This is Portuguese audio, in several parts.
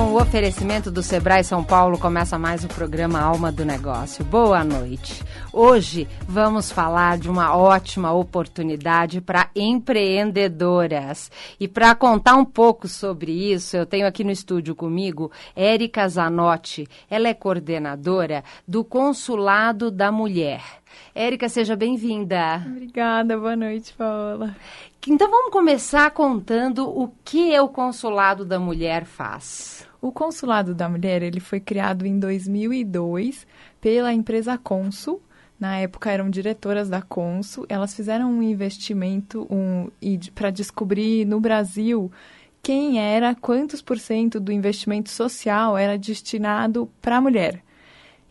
Com o oferecimento do Sebrae São Paulo, começa mais o programa Alma do Negócio. Boa noite. Hoje vamos falar de uma ótima oportunidade para empreendedoras. E para contar um pouco sobre isso, eu tenho aqui no estúdio comigo Érica Zanotti. Ela é coordenadora do Consulado da Mulher. Érica, seja bem-vinda. Obrigada, boa noite, Paola. Então vamos começar contando o que o Consulado da Mulher faz. O Consulado da Mulher ele foi criado em 2002 pela empresa Consul. Na época eram diretoras da Consul. Elas fizeram um investimento um, para descobrir no Brasil quem era, quantos por cento do investimento social era destinado para a mulher.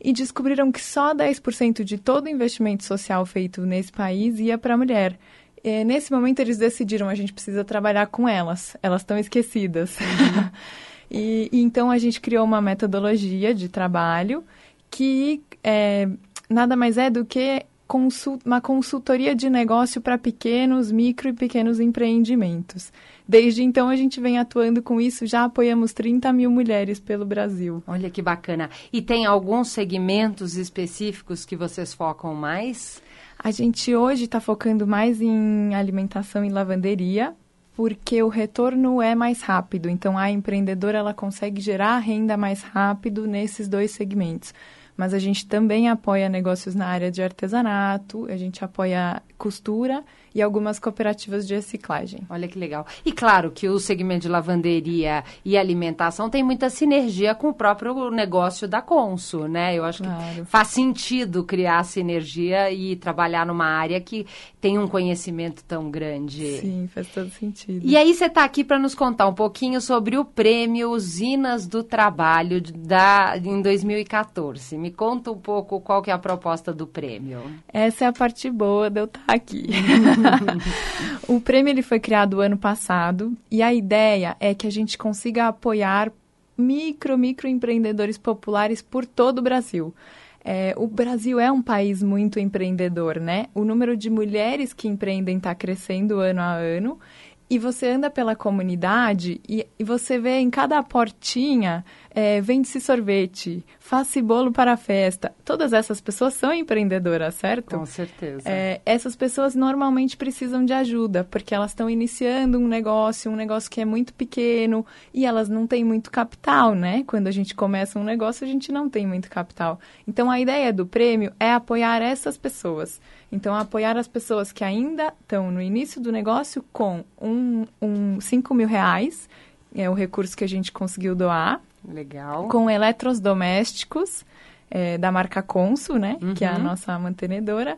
E descobriram que só 10% de todo o investimento social feito nesse país ia para a mulher. E, nesse momento eles decidiram a gente precisa trabalhar com elas. Elas estão esquecidas. Uhum. E, e, então a gente criou uma metodologia de trabalho que é, nada mais é do que consult, uma consultoria de negócio para pequenos, micro e pequenos empreendimentos. Desde então a gente vem atuando com isso, já apoiamos 30 mil mulheres pelo Brasil. Olha que bacana. E tem alguns segmentos específicos que vocês focam mais? A gente hoje está focando mais em alimentação e lavanderia, porque o retorno é mais rápido. Então, a empreendedora ela consegue gerar renda mais rápido nesses dois segmentos. Mas a gente também apoia negócios na área de artesanato, a gente apoia costura e algumas cooperativas de reciclagem. Olha que legal. E claro que o segmento de lavanderia e alimentação tem muita sinergia com o próprio negócio da Consul, né? Eu acho claro. que faz sentido criar sinergia e trabalhar numa área que tem um conhecimento tão grande. Sim, faz todo sentido. E aí você está aqui para nos contar um pouquinho sobre o prêmio Usinas do Trabalho da, em 2014. Me conta um pouco qual que é a proposta do prêmio. Essa é a parte boa de eu estar tá aqui. o prêmio ele foi criado ano passado e a ideia é que a gente consiga apoiar micro, microempreendedores populares por todo o Brasil. É, o Brasil é um país muito empreendedor, né? O número de mulheres que empreendem está crescendo ano a ano. E você anda pela comunidade e, e você vê em cada portinha é, vende-se sorvete, faça bolo para a festa. Todas essas pessoas são empreendedoras, certo? Com certeza. É, essas pessoas normalmente precisam de ajuda, porque elas estão iniciando um negócio, um negócio que é muito pequeno e elas não têm muito capital, né? Quando a gente começa um negócio, a gente não tem muito capital. Então, a ideia do prêmio é apoiar essas pessoas. Então, apoiar as pessoas que ainda estão no início do negócio com um, um 5 mil reais, é o recurso que a gente conseguiu doar, Legal. Com eletrodomésticos é, da marca Consul, né? Uhum. Que é a uhum. nossa mantenedora.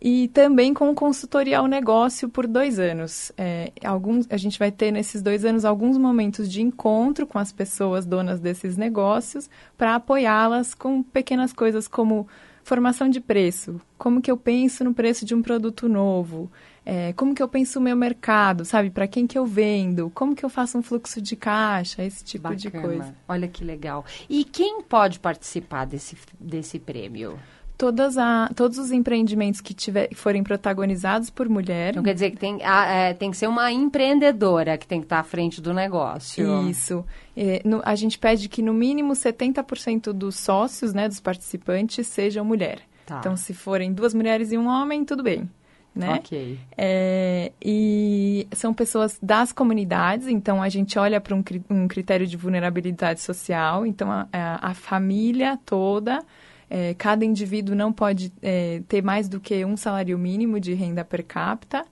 E também com consultoria ao negócio por dois anos. É, alguns, a gente vai ter nesses dois anos alguns momentos de encontro com as pessoas donas desses negócios para apoiá-las com pequenas coisas como formação de preço. Como que eu penso no preço de um produto novo? É, como que eu penso o meu mercado, sabe? Para quem que eu vendo? Como que eu faço um fluxo de caixa? Esse tipo Bacana. de coisa. Olha que legal. E quem pode participar desse, desse prêmio? Todas a, todos os empreendimentos que tiver, forem protagonizados por mulher. Então quer dizer que tem, a, é, tem que ser uma empreendedora que tem que estar à frente do negócio. Isso. É, no, a gente pede que no mínimo 70% dos sócios, né, dos participantes, sejam mulher. Tá. Então, se forem duas mulheres e um homem, tudo bem né? Ok. É, e são pessoas das comunidades, então a gente olha para um, um, critério de vulnerabilidade social, então a, a, a família toda, é, cada indivíduo não pode é, ter mais do que um salário mínimo de renda per capita.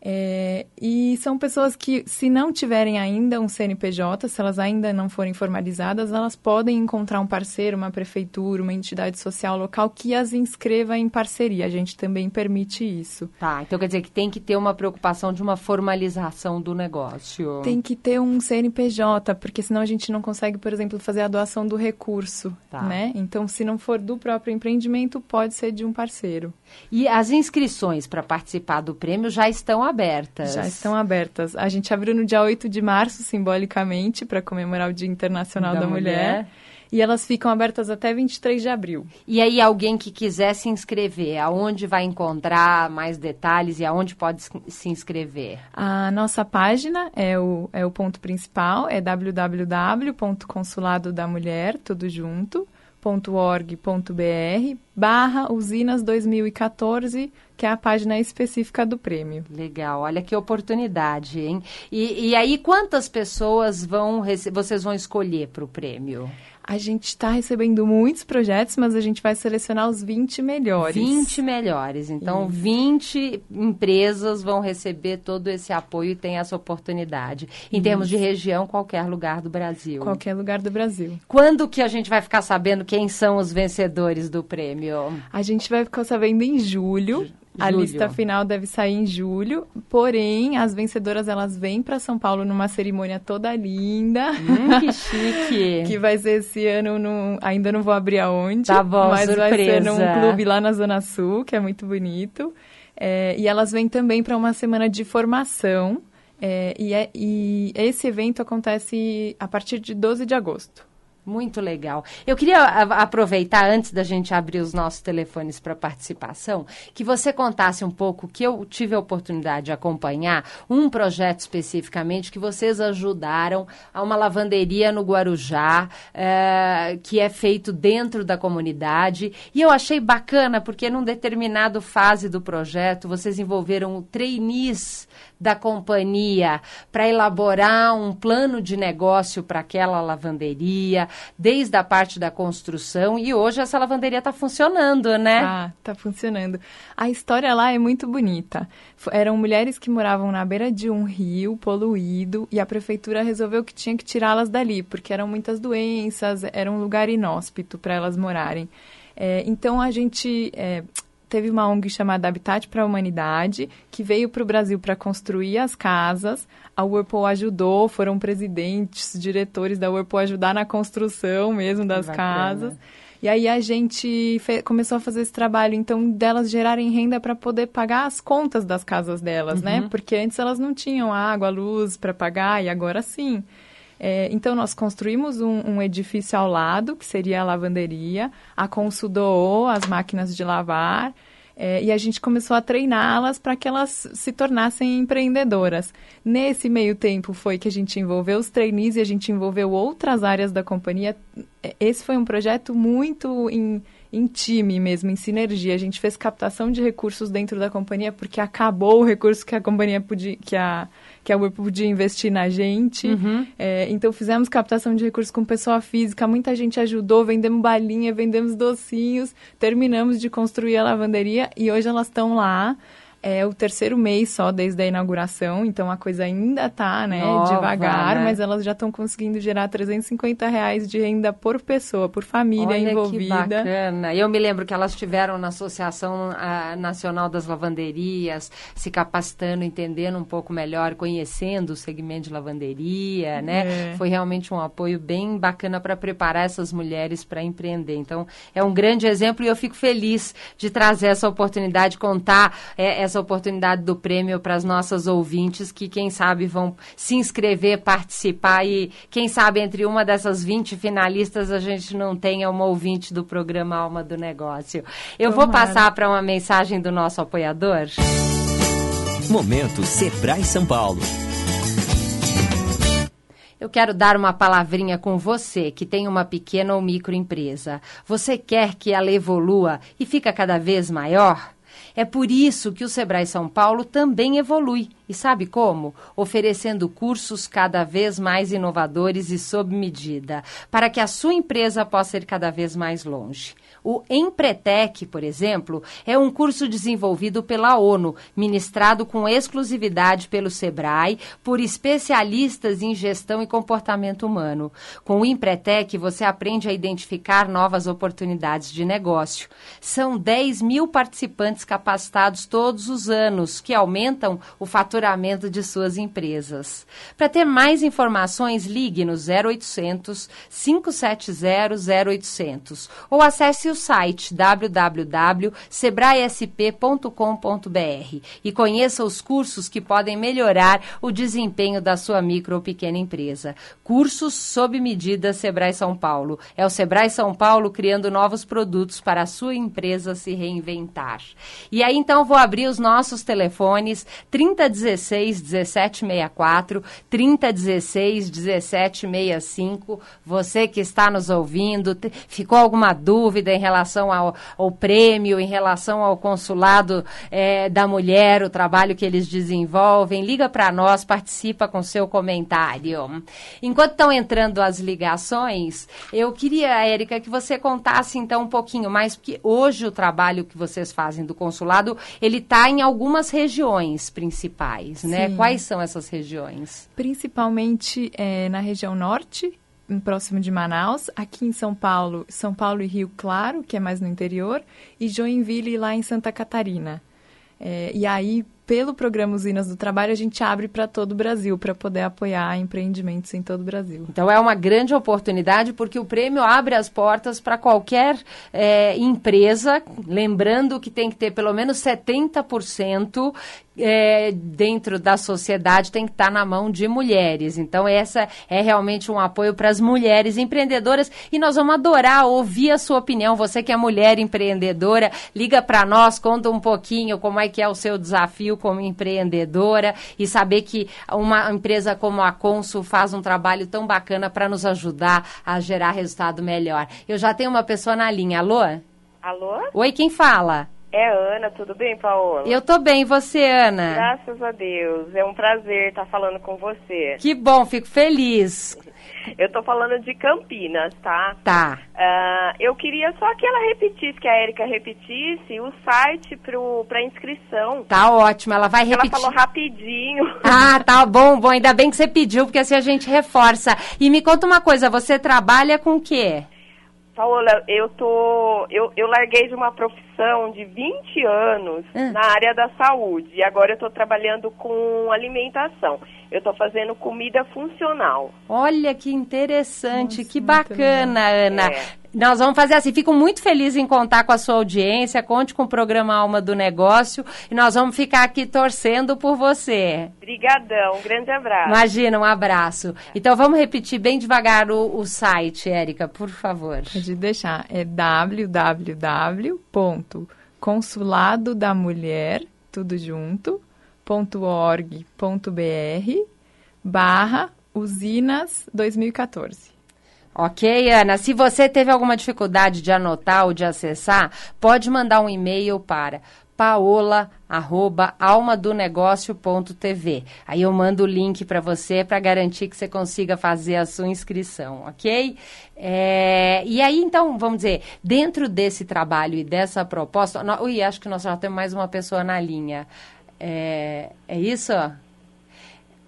É, e são pessoas que, se não tiverem ainda um CNPJ, se elas ainda não forem formalizadas, elas podem encontrar um parceiro, uma prefeitura, uma entidade social local que as inscreva em parceria. A gente também permite isso. Tá, então quer dizer que tem que ter uma preocupação de uma formalização do negócio. Tem que ter um CNPJ, porque senão a gente não consegue, por exemplo, fazer a doação do recurso, tá. né? Então, se não for do próprio empreendimento, pode ser de um parceiro. E as inscrições para participar do prêmio já estão abertas? Já estão abertas. A gente abriu no dia 8 de março, simbolicamente, para comemorar o Dia Internacional da, da mulher. mulher. E elas ficam abertas até 23 de abril. E aí, alguém que quiser se inscrever, aonde vai encontrar mais detalhes e aonde pode se inscrever? A nossa página é o, é o ponto principal, é www.consuladodamulher, tudo junto, www.org.br barra usinas 2014, que é a página específica do prêmio. Legal, olha que oportunidade, hein? E, e aí, quantas pessoas vão vocês vão escolher para o prêmio? A gente está recebendo muitos projetos, mas a gente vai selecionar os 20 melhores. 20 melhores. Então, Isso. 20 empresas vão receber todo esse apoio e tem essa oportunidade. Em Isso. termos de região, qualquer lugar do Brasil. Qualquer lugar do Brasil. Quando que a gente vai ficar sabendo quem são os vencedores do prêmio? A gente vai ficar sabendo em julho. A julho. lista final deve sair em julho, porém as vencedoras elas vêm para São Paulo numa cerimônia toda linda. Hum, que chique! que vai ser esse ano, no, ainda não vou abrir aonde. Tá bom, mas surpresa. vai ser num clube lá na Zona Sul, que é muito bonito. É, e elas vêm também para uma semana de formação. É, e, é, e esse evento acontece a partir de 12 de agosto. Muito legal. Eu queria aproveitar, antes da gente abrir os nossos telefones para participação, que você contasse um pouco que eu tive a oportunidade de acompanhar um projeto especificamente que vocês ajudaram a uma lavanderia no Guarujá, é, que é feito dentro da comunidade. E eu achei bacana, porque num determinado fase do projeto, vocês envolveram trainees da companhia para elaborar um plano de negócio para aquela lavanderia, desde a parte da construção. E hoje essa lavanderia está funcionando, né? Ah, está funcionando. A história lá é muito bonita. Eram mulheres que moravam na beira de um rio poluído e a prefeitura resolveu que tinha que tirá-las dali, porque eram muitas doenças, era um lugar inóspito para elas morarem. É, então a gente é, teve uma ONG chamada Habitat para a Humanidade, que veio para o Brasil para construir as casas. A Whirlpool ajudou, foram presidentes, diretores da Whirlpool ajudar na construção mesmo das casas. E aí a gente começou a fazer esse trabalho, então, delas gerarem renda para poder pagar as contas das casas delas, né? uhum. né? Porque antes elas não tinham água, luz para pagar e agora sim. É, então, nós construímos um, um, edifício ao lado, que seria a lavanderia. A Consul doou as máquinas de lavar. É, e a gente começou a treiná-las para que elas se tornassem empreendedoras. Nesse meio tempo foi que a gente envolveu os trainees e a gente envolveu outras áreas da companhia. É, esse foi um projeto muito em, em time mesmo, em sinergia. A gente fez captação de recursos dentro da companhia porque acabou o recurso que a companhia podia, que a que a Whirlpool podia investir na gente. Uhum. É, então fizemos captação de recursos com pessoa física, muita gente ajudou, vendemos balinha, vendemos docinhos, terminamos de construir a lavanderia e hoje elas estão lá é o terceiro mês só desde a inauguração, então a coisa ainda tá, né, Nova, devagar, né? mas elas já estão conseguindo gerar 350 reais de renda por pessoa, por família Olha envolvida. Que bacana. Eu me lembro que elas estiveram na Associação Nacional das Lavanderias, se capacitando, entendendo um pouco melhor, conhecendo o segmento de lavanderia, né? É. Foi realmente um apoio bem bacana para preparar essas mulheres para empreender. Então, é um grande exemplo e eu fico feliz de trazer essa oportunidade, contar é, essa oportunidade do prêmio para as nossas ouvintes que, quem sabe, vão se inscrever, participar e, quem sabe, entre uma dessas 20 finalistas, a gente não tenha uma ouvinte do programa Alma do Negócio. Eu Tomara. vou passar para uma mensagem do nosso apoiador. Momento Sebrae São Paulo. Eu quero dar uma palavrinha com você que tem uma pequena ou microempresa. Você quer que ela evolua e fica cada vez maior? É por isso que o Sebrae São Paulo também evolui E sabe como? Oferecendo cursos cada vez mais inovadores e sob medida, para que a sua empresa possa ir cada vez mais longe. O Empretec, por exemplo, é um curso desenvolvido pela ONU, ministrado com exclusividade pelo SEBRAE, por especialistas em gestão e comportamento humano. Com o Empretec, você aprende a identificar novas oportunidades de negócio. São 10 mil participantes capacitados todos os anos, que aumentam o faturamento de suas empresas. Para ter mais informações, ligue no 0800 570 0800 ou acesse o site www.sebraesp.com.br e conheça os cursos que podem melhorar o desempenho da sua micro ou pequena empresa. Cursos sob medida Sebrae São Paulo. É o Sebrae São Paulo criando novos produtos para a sua empresa se reinventar. E aí então vou abrir os nossos telefones 3016 1764, 3016 1765. Você que está nos ouvindo, ficou alguma dúvida em relação ao, ao prêmio, em relação ao consulado é, da mulher, o trabalho que eles desenvolvem, liga para nós, participa com seu comentário. Enquanto estão entrando as ligações, eu queria, Érica, que você contasse então um pouquinho mais, porque hoje o trabalho que vocês fazem do consulado, ele está em algumas regiões principais, né? Quais são essas regiões? Principalmente é, na região norte, próximo de Manaus, aqui em São Paulo, São Paulo e Rio Claro, que é mais no interior, e Joinville lá em Santa Catarina. É, e aí, pelo programa Usinas do Trabalho, a gente abre para todo o Brasil, para poder apoiar empreendimentos em todo o Brasil. Então é uma grande oportunidade, porque o prêmio abre as portas para qualquer é, empresa, lembrando que tem que ter pelo menos 70% é, dentro da sociedade tem que estar na mão de mulheres. Então, essa é realmente um apoio para as mulheres empreendedoras e nós vamos adorar ouvir a sua opinião. Você que é mulher empreendedora, liga para nós, conta um pouquinho como é que é o seu desafio como empreendedora e saber que uma empresa como a Consul faz um trabalho tão bacana para nos ajudar a gerar resultado melhor. Eu já tenho uma pessoa na linha. Alô? Alô? Oi, quem fala? É Ana, tudo bem, Paola? Eu tô bem, e você, Ana? Graças a Deus, é um prazer estar falando com você. Que bom, fico feliz. Eu tô falando de Campinas, tá? Tá. Uh, eu queria só que ela repetisse, que a Erika repetisse, o site pro, pra inscrição. Tá ótimo, ela vai repetir. Ela falou rapidinho. Ah, tá bom, bom, ainda bem que você pediu, porque assim a gente reforça. E me conta uma coisa, você trabalha com o quê? Paola, eu tô. Eu, eu larguei de uma profissão de 20 anos Hum. na área da saúde e agora eu estou trabalhando com alimentação. Eu estou fazendo comida funcional. Olha que interessante, Nossa, que bacana, Ana. É. Nós vamos fazer assim, fico muito feliz em contar com a sua audiência, conte com o programa Alma do Negócio e nós vamos ficar aqui torcendo por você. Brigadão, um grande abraço. Imagina, um abraço. Então vamos repetir bem devagar o, o site, Érica, por favor. Pode deixar. É www.consuladodaMulher, tudo junto, .org.br barra usinas 2014. Ok, Ana? Se você teve alguma dificuldade de anotar ou de acessar, pode mandar um e-mail para paola@almadonegócio.tv. Aí eu mando o link para você para garantir que você consiga fazer a sua inscrição, ok? É, e aí, então, vamos dizer, dentro desse trabalho e dessa proposta, ui, acho que nós já temos mais uma pessoa na linha. É, é isso?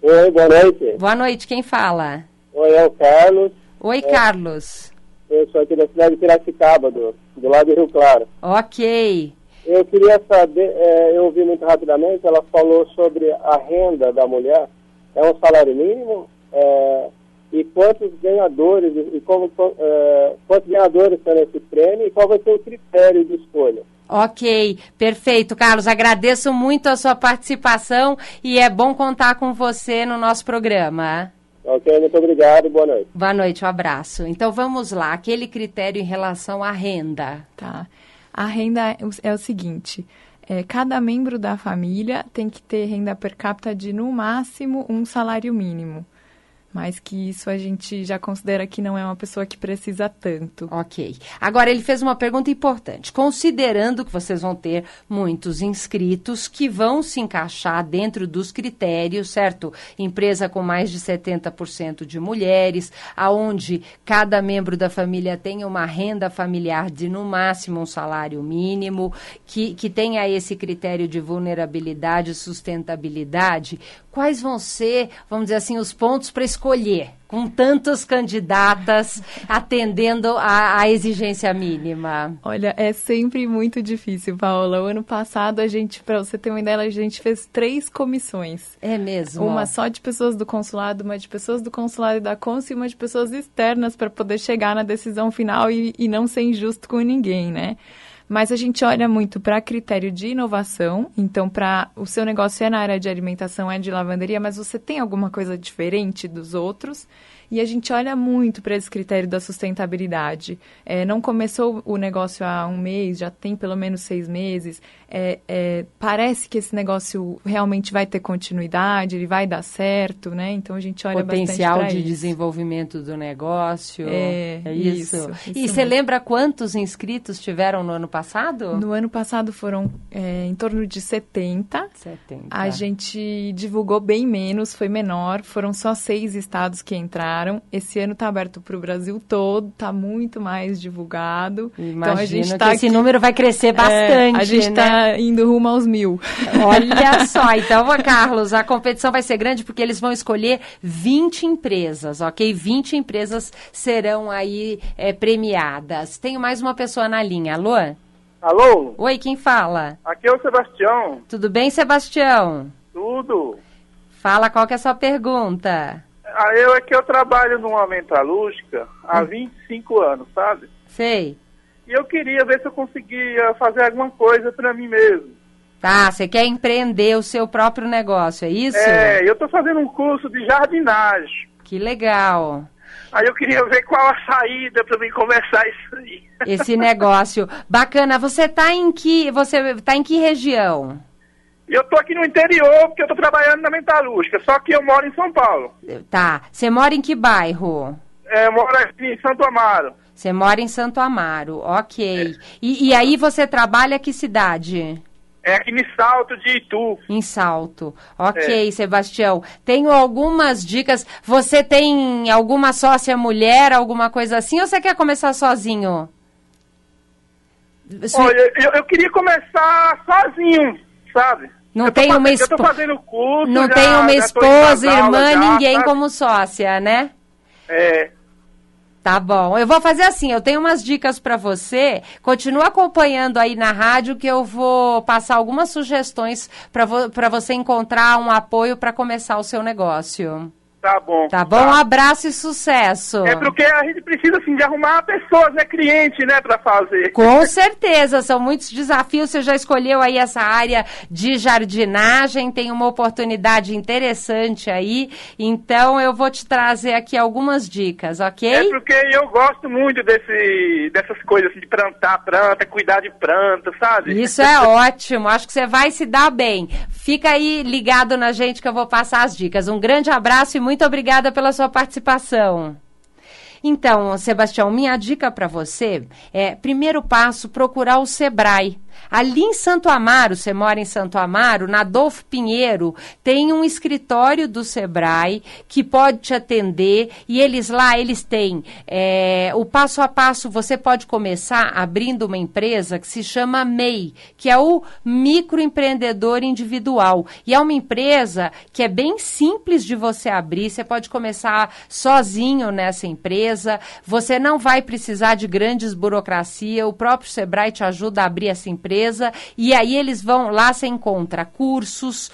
Oi, boa noite. Boa noite, quem fala? Oi, é o Carlos. Oi, Carlos. Eu sou aqui da cidade de Piracicaba, do, do lado do Rio Claro. Ok. Eu queria saber, é, eu ouvi muito rapidamente, ela falou sobre a renda da mulher. É um salário mínimo? É, e quantos ganhadores, e como, é, quantos ganhadores estão nesse prêmio e qual vai ser o critério de escolha? Ok, perfeito, Carlos. Agradeço muito a sua participação e é bom contar com você no nosso programa. Ok, muito obrigado, boa noite. Boa noite, um abraço. Então vamos lá, aquele critério em relação à renda. Tá? A renda é o- é seguinte: é, cada membro da família tem que ter renda per capita de no máximo um salário mínimo. Mas que isso a gente já considera que não é uma pessoa que precisa tanto. Ok. Agora, ele fez uma pergunta importante. Considerando que vocês vão ter muitos inscritos que vão se encaixar dentro dos critérios, certo? Empresa com mais de 70% de mulheres, aonde cada membro da família tenha uma renda familiar de no máximo um salário mínimo, que, que tenha esse critério de vulnerabilidade e sustentabilidade, quais vão ser, vamos dizer assim, os pontos para escolher, com tantas candidatas atendendo à exigência mínima? Olha, é sempre muito difícil, Paola. O ano passado, a gente, para você ter uma ideia, a gente fez três comissões. É mesmo? Uma só de pessoas do consulado, uma de pessoas do consulado e da Consul e uma de pessoas externas para poder chegar na decisão final e, e não ser injusto com ninguém, né? Mas a gente olha muito para critério de inovação. Então, para o seu negócio é na área de alimentação, é de lavanderia, mas você tem alguma coisa diferente dos outros. E a gente olha muito para esse critério da sustentabilidade. É, não começou o negócio há um mês, já tem pelo menos seis meses. É, é, parece que esse negócio realmente vai ter continuidade, ele vai dar certo, né? Então a gente olha Potencial bastante de isso. desenvolvimento do negócio. É, é isso. isso, e isso você mesmo. lembra quantos inscritos tiveram no ano passado? No ano passado foram é, em torno de 70. 70. A gente divulgou bem menos, foi menor. Foram só seis estados que entraram. Esse ano está aberto para o Brasil todo, está muito mais divulgado. Imagino então a gente que tá esse aqui- número vai crescer bastante, É, a gente né? está indo rumo aos mil. Olha só, então, ô, Carlos, a competição vai ser grande porque eles vão escolher 20 empresas, ok? 20 empresas serão aí é, premiadas. Tenho mais uma pessoa na linha. Alô? Alô? Oi, quem fala? Aqui é o Sebastião. Tudo bem, Sebastião? Tudo. Fala qual que é a sua pergunta. Ah, eu é que eu trabalho numa metalúrgica há 25 anos, sabe? Sei. E eu queria ver se eu conseguia fazer alguma coisa para mim mesmo. Tá, você quer empreender o seu próprio negócio, é isso? É, eu tô fazendo um curso de jardinagem. Que legal. Aí eu queria ver qual a saída para mim começar isso aí. Esse negócio. Bacana. Você tá em que. Você tá em que região? Eu tô aqui no interior porque eu tô trabalhando na metalúrgica, só que eu moro em São Paulo. Tá. Você mora em que bairro? É, eu moro aqui em Santo Amaro. Você mora em Santo Amaro, ok. E, e aí você trabalha que cidade? É aqui em Salto de Itu. Em Salto. Ok, Sebastião. Tenho algumas dicas. Você tem alguma sócia mulher, alguma coisa assim, ou você quer começar sozinho? Olha, eu, eu queria começar sozinho, sabe? Não eu tem uma fazendo- Eu tô espo- fazendo curso, Não já- tem uma esposa, irmã, já, ninguém sabe? como sócia, né? É, Tá bom. Eu vou fazer assim, eu tenho umas dicas para você. Continua acompanhando aí na rádio que eu vou passar algumas sugestões para vo você encontrar um apoio para começar o seu negócio. Tá bom. Tá bom? Um abraço e sucesso. É porque a gente precisa, assim, de arrumar pessoas, né, cliente, né, pra fazer. Com certeza, são muitos desafios. Você já escolheu aí essa área de jardinagem, tem uma oportunidade interessante aí. Então eu vou te trazer aqui algumas dicas, ok? É porque eu gosto muito desse, dessas coisas, assim, de plantar planta, cuidar de planta, sabe? Isso é ótimo, acho que você vai se dar bem. Fica aí ligado na gente que eu vou passar as dicas. Um grande abraço e muito obrigada pela sua participação. Então, Sebastião, minha dica para você é, primeiro passo, procurar o Sebrae. Ali em Santo Amaro, você mora em Santo Amaro, na Adolfo Pinheiro, tem um escritório do Sebrae que pode te atender e eles lá, eles têm é, o passo a passo, você pode começar abrindo uma empresa que se chama MEI, que é o microempreendedor individual. E é uma empresa que é bem simples de você abrir, você pode começar sozinho nessa empresa, você não vai precisar de grandes burocracia, o próprio Sebrae te ajuda a abrir essa empresa e aí eles vão lá você encontra cursos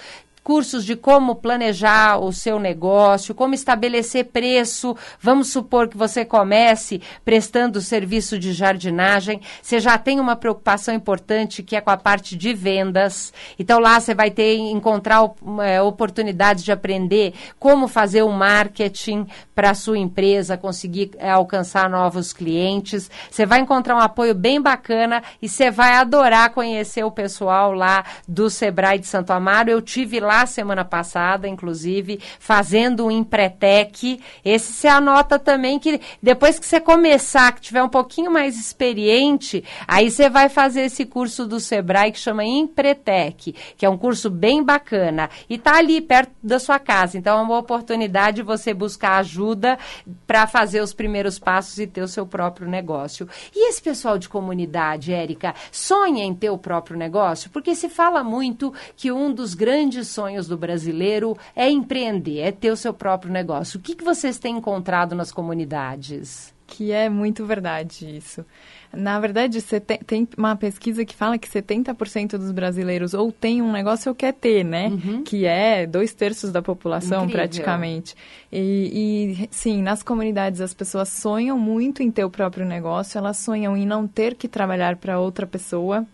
cursos de como planejar o seu negócio, como estabelecer preço. Vamos supor que você comece prestando serviço de jardinagem, você já tem uma preocupação importante que é com a parte de vendas. Então lá você vai ter encontrar é, oportunidades de aprender como fazer o marketing para a sua empresa, conseguir é, alcançar novos clientes. Você vai encontrar um apoio bem bacana e você vai adorar conhecer o pessoal lá do Sebrae de Santo Amaro. Eu tive lá semana passada, inclusive, fazendo um Empretec. Esse você anota também que depois que você começar, que tiver um pouquinho mais experiente, aí você vai fazer esse curso do Sebrae que chama Empretec, que é um curso bem bacana. E tá ali perto da sua casa. Então é uma oportunidade de você buscar ajuda para fazer os primeiros passos e ter o seu próprio negócio. E esse pessoal de comunidade, Érica, sonha em ter o próprio negócio? Porque se fala muito que um dos grandes sonhos do brasileiro é empreender, é ter o seu próprio negócio. O que, que vocês têm encontrado nas comunidades? Que é muito verdade isso. Na verdade, tem uma pesquisa que fala que 70% dos brasileiros ou tem um negócio ou quer ter, né? Uhum. Que é dois terços da população, Incrível. praticamente. E, e, sim, nas comunidades as pessoas sonham muito em ter o próprio negócio, elas sonham em não ter que trabalhar para outra pessoa.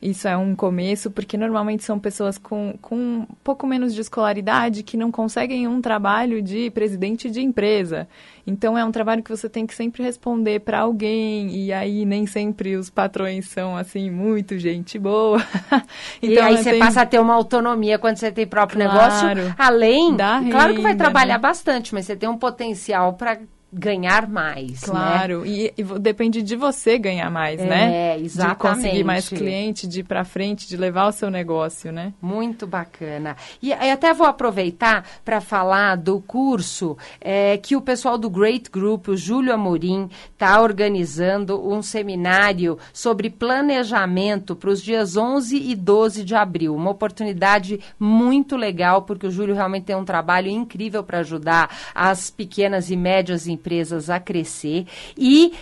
Isso é um começo, porque normalmente são pessoas com, com um pouco menos de escolaridade que não conseguem um trabalho de presidente de empresa. Então é um trabalho que você tem que sempre responder para alguém, e aí nem sempre os patrões são assim, muito gente boa. então, e aí você tem... passa a ter uma autonomia quando você tem próprio claro, negócio, além. Claro que vai trabalhar né? bastante, mas você tem um potencial para ganhar mais. Né? Claro, né? e, e, depende de você ganhar mais, é, né? É, exatamente. De conseguir mais cliente, de ir para frente, de levar o seu negócio, né? Muito bacana. E, e até vou aproveitar para falar do curso é, que o pessoal do Great Group, o Júlio Amorim, está organizando um seminário sobre planejamento para os dias 11 e 12 de abril. Uma oportunidade muito legal, porque o Júlio realmente tem um trabalho incrível para ajudar as pequenas e médias empresas empresas a crescer e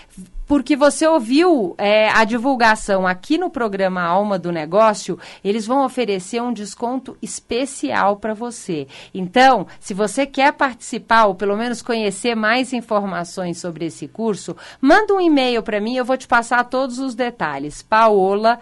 porque você ouviu é, a divulgação aqui no programa Alma do Negócio, eles vão oferecer um desconto especial para você. Então, se você quer participar ou pelo menos conhecer mais informações sobre esse curso, manda um e-mail para mim, eu vou te passar todos os detalhes. paola,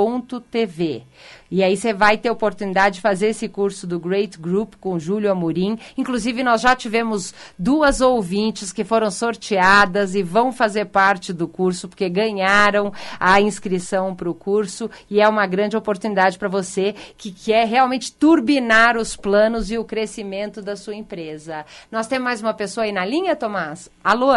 almadonegócio.tv. E aí você vai ter oportunidade de fazer esse curso do Great Group com Júlio Amorim. Inclusive, nós já tivemos duas ouvintes que foram sorteadas e vão fazer parte do curso, porque ganharam a inscrição para o curso. E é uma grande oportunidade para você que quer realmente turbinar os planos e o crescimento da sua empresa. Nós temos mais uma pessoa aí na linha, Tomás? Alô?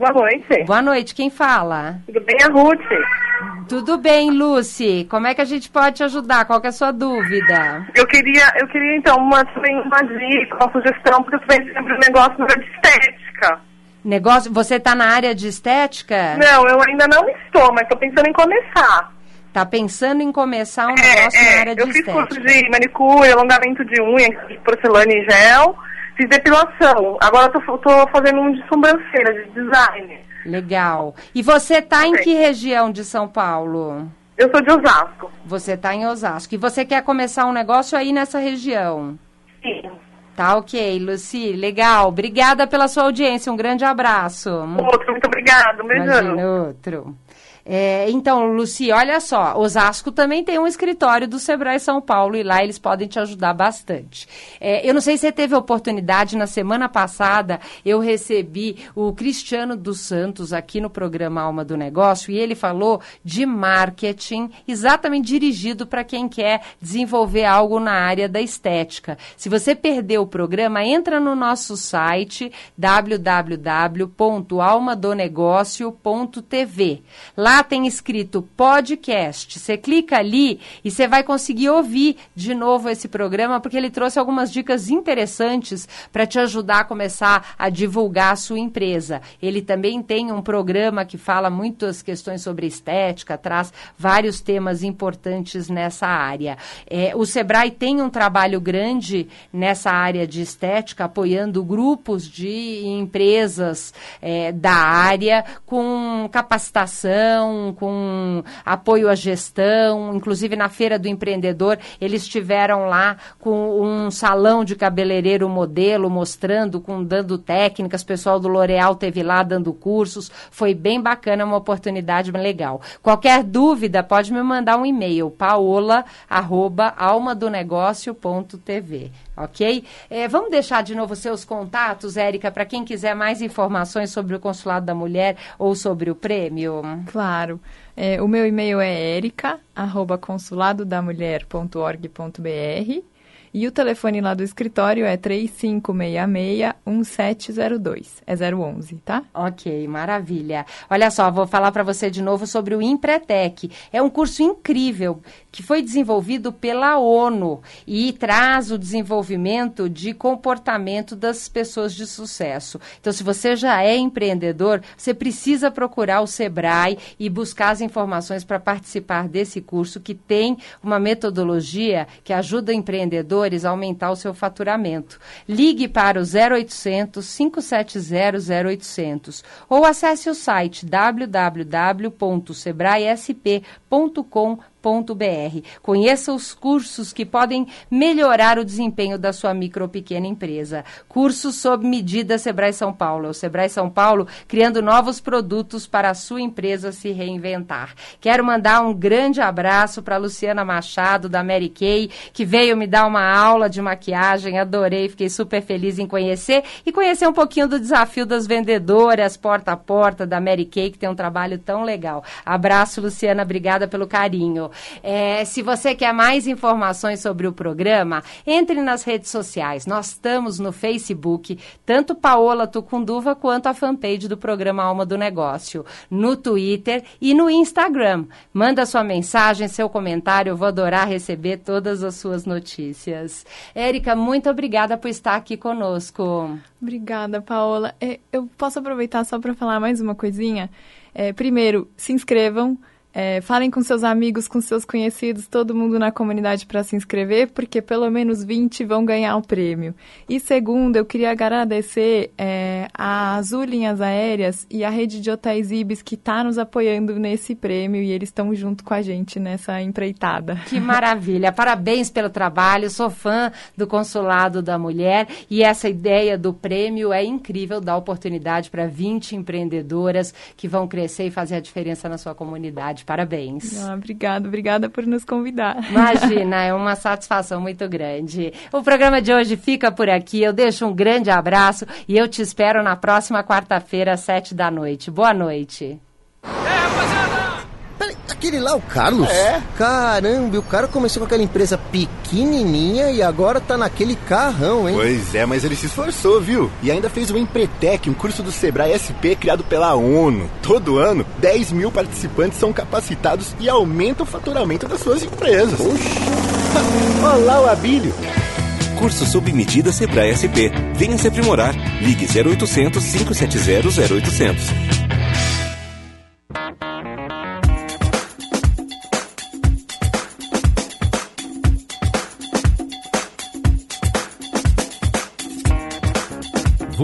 Boa noite. Boa noite, quem fala? Tudo bem, a Ruth? Tudo bem, Lucy. Como é que a gente pode te ajudar? Qual é a sua dúvida? Eu queria, eu queria então uma, uma dica, uma sugestão, porque eu também sempre um negócio de estética. Negócio, você está na área de estética? Não, eu ainda não estou, mas estou pensando em começar. Está pensando em começar um é, negócio é, na área de estética? Eu fiz curso de manicure, alongamento de unha, de porcelana e gel Fiz depilação. Agora tô, tô fazendo um de sobrancelha, de design. Legal. E você está em que região de São Paulo? Eu sou de Osasco. Você está em Osasco. E você quer começar um negócio aí nessa região? Sim. Tá ok, Luci. Legal. Obrigada pela sua audiência. Um grande abraço. Outro, muito obrigada. Um beijão. Imagina, outro. É, então, Luci, olha só, Osasco também tem um escritório do Sebrae São Paulo e lá eles podem te ajudar bastante. É, eu não sei se você teve oportunidade, na semana passada eu recebi o Cristiano dos Santos aqui no programa Alma do Negócio e ele falou de marketing exatamente dirigido para quem quer desenvolver algo na área da estética. Se você perdeu o programa, entra no nosso site www.almadonegócio.tv. Lá tem escrito podcast. Você clica ali e você vai conseguir ouvir de novo esse programa, porque ele trouxe algumas dicas interessantes para te ajudar a começar a divulgar a sua empresa. Ele também tem um programa que fala muitas questões sobre estética, traz vários temas importantes nessa área. É, o Sebrae tem um trabalho grande nessa área de estética, apoiando grupos de empresas é, da área com capacitação com apoio à gestão, inclusive na Feira do Empreendedor, eles estiveram lá com um salão de cabeleireiro modelo, mostrando, com dando técnicas, pessoal do L'Oréal teve lá dando cursos, foi bem bacana, uma oportunidade legal. Qualquer dúvida, pode me mandar um e-mail, paola, arroba, almadonegócio.tv ok? É, vamos deixar de novo seus contatos, Érica, para quem quiser mais informações sobre o Consulado da Mulher ou sobre o prêmio? Claro. É, o meu e-mail é erica@consuladodamulher.org.br e o telefone lá do escritório é 3566-1702. É 011, tá? Ok, maravilha. Olha só, vou falar para você de novo sobre o Empretec. É um curso incrível que foi desenvolvido pela ONU e traz o desenvolvimento de comportamento das pessoas de sucesso. Então, se você já é empreendedor, você precisa procurar o Sebrae e buscar as informações para participar desse curso que tem uma metodologia que ajuda empreendedores a aumentar o seu faturamento. Ligue para o 0800 570 0800 ou acesse o site www.sebraesp.com.br www.sebrae.br. Conheça os cursos que podem melhorar o desempenho da sua micro ou pequena empresa. Cursos sob medida Sebrae São Paulo. O Sebrae São Paulo criando novos produtos para a sua empresa se reinventar. Quero mandar um grande abraço para Luciana Machado, da Mary Kay, que veio me dar uma aula de maquiagem. Adorei, fiquei super feliz em conhecer e conhecer um pouquinho do desafio das vendedoras porta a porta da Mary Kay, que tem um trabalho tão legal. Abraço, Luciana, obrigada pelo carinho. É, se você quer mais informações sobre o programa, entre nas redes sociais. Nós estamos no Facebook, tanto Paola Tucunduva quanto a fanpage do programa Alma do Negócio, no Twitter e no Instagram. Manda sua mensagem, seu comentário, eu vou adorar receber todas as suas notícias. Érica, muito obrigada por estar aqui conosco. Obrigada, Paola. É, eu posso aproveitar só para falar mais uma coisinha? É, primeiro, se inscrevam é, falem com seus amigos, com seus conhecidos, todo mundo na comunidade para se inscrever, porque pelo menos 20 vão ganhar o prêmio. E segundo, eu queria agradecer é, a Azul Linhas Aéreas e a rede de hotéis Ibis que está nos apoiando nesse prêmio e eles estão junto com a gente nessa empreitada. Que maravilha! Parabéns pelo trabalho, sou fã do Consulado da Mulher e essa ideia do prêmio é incrível, dá oportunidade para 20 empreendedoras que vão crescer e fazer a diferença na sua comunidade. Parabéns. Ah, obrigada, obrigada por nos convidar. Imagina, é uma satisfação muito grande. O programa de hoje fica por aqui. Eu deixo um grande abraço e eu te espero na próxima quarta-feira, às sete da noite. Boa noite. É, Aquele lá, o Carlos? É. Caramba, o cara começou com aquela empresa pequenininha e agora tá naquele carrão, hein? Pois é, mas ele se esforçou, viu? E ainda fez o Empretec, um curso do Sebrae SP criado pela ONU. Todo ano, 10 mil participantes são capacitados e aumentam o faturamento das suas empresas. Poxa! Olha lá o Abílio. Curso sob medida Sebrae SP. Venha se aprimorar. Ligue 0800 570 0800.